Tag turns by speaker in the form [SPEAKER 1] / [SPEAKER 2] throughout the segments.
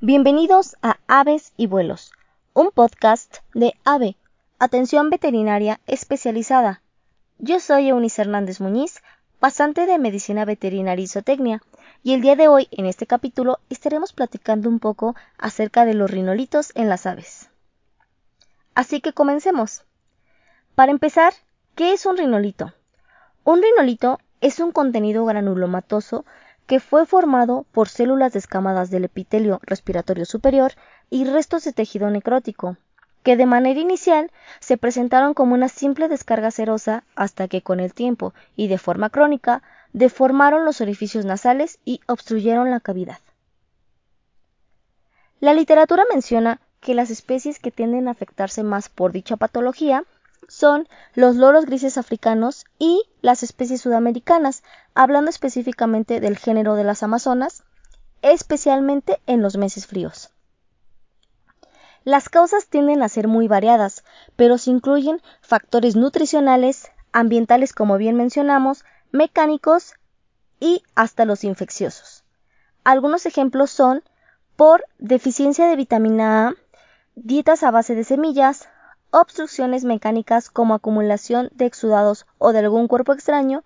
[SPEAKER 1] Bienvenidos a Aves y Vuelos, un podcast de AVE, Atención Veterinaria Especializada. Yo soy Eunice Hernández Muñiz, pasante de Medicina Veterinaria y Zootecnia, y el día de hoy, en este capítulo, estaremos platicando un poco acerca de los rinolitos en las aves. Así que comencemos. Para empezar, ¿qué es un rinolito? Un rinolito es un contenido granulomatoso que fue formado por células descamadas del epitelio respiratorio superior y restos de tejido necrótico, que de manera inicial se presentaron como una simple descarga serosa hasta que con el tiempo y de forma crónica deformaron los orificios nasales y obstruyeron la cavidad. La literatura menciona que las especies que tienden a afectarse más por dicha patología son los loros grises africanos y las especies sudamericanas, hablando específicamente del género de las amazonas, especialmente en los meses fríos. Las causas tienden a ser muy variadas, pero se incluyen factores nutricionales, ambientales como bien mencionamos, mecánicos y hasta los infecciosos. Algunos ejemplos son por deficiencia de vitamina A, dietas a base de semillas, obstrucciones mecánicas como acumulación de exudados o de algún cuerpo extraño,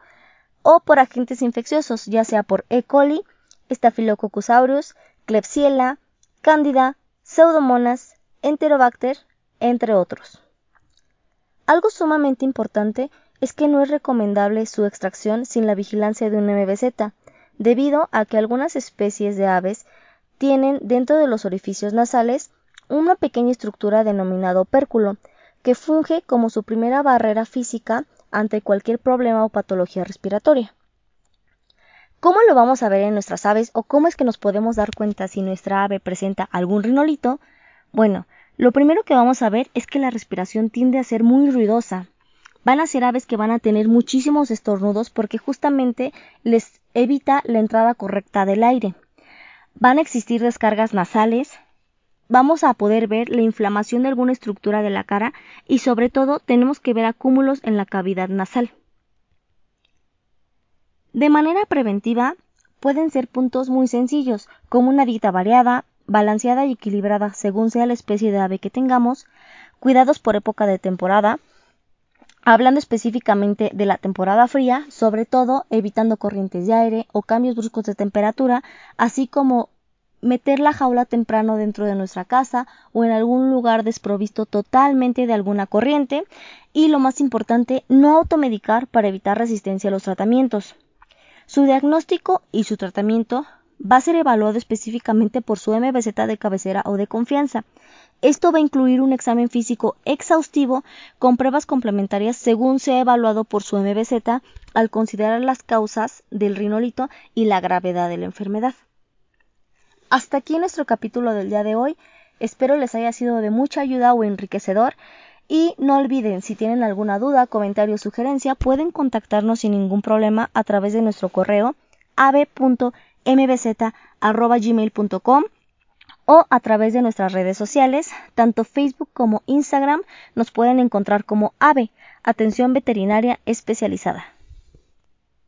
[SPEAKER 1] o por agentes infecciosos, ya sea por E. coli, Staphylococcus aureus, Klebsiella, Candida, Pseudomonas, Enterobacter, entre otros. Algo sumamente importante es que no es recomendable su extracción sin la vigilancia de un MBZ, debido a que algunas especies de aves tienen dentro de los orificios nasales una pequeña estructura denominada opérculo, que funge como su primera barrera física ante cualquier problema o patología respiratoria. ¿Cómo lo vamos a ver en nuestras aves o cómo es que nos podemos dar cuenta si nuestra ave presenta algún rinolito? Bueno, lo primero que vamos a ver es que la respiración tiende a ser muy ruidosa. Van a ser aves que van a tener muchísimos estornudos porque justamente les evita la entrada correcta del aire. Van a existir descargas nasales, vamos a poder ver la inflamación de alguna estructura de la cara y sobre todo tenemos que ver acúmulos en la cavidad nasal. De manera preventiva, pueden ser puntos muy sencillos, como una dieta variada, balanceada y equilibrada según sea la especie de ave que tengamos, cuidados por época de temporada, hablando específicamente de la temporada fría, sobre todo evitando corrientes de aire o cambios bruscos de temperatura, así como meter la jaula temprano dentro de nuestra casa o en algún lugar desprovisto totalmente de alguna corriente y lo más importante, no automedicar para evitar resistencia a los tratamientos. Su diagnóstico y su tratamiento va a ser evaluado específicamente por su MBZ de cabecera o de confianza. Esto va a incluir un examen físico exhaustivo con pruebas complementarias según sea evaluado por su MBZ al considerar las causas del rinolito y la gravedad de la enfermedad. Hasta aquí nuestro capítulo del día de hoy. Espero les haya sido de mucha ayuda o enriquecedor. Y no olviden, si tienen alguna duda, comentario o sugerencia, pueden contactarnos sin ningún problema a través de nuestro correo ave.mbz.gmail.com o a través de nuestras redes sociales, tanto Facebook como Instagram, nos pueden encontrar como AVE, Atención Veterinaria Especializada.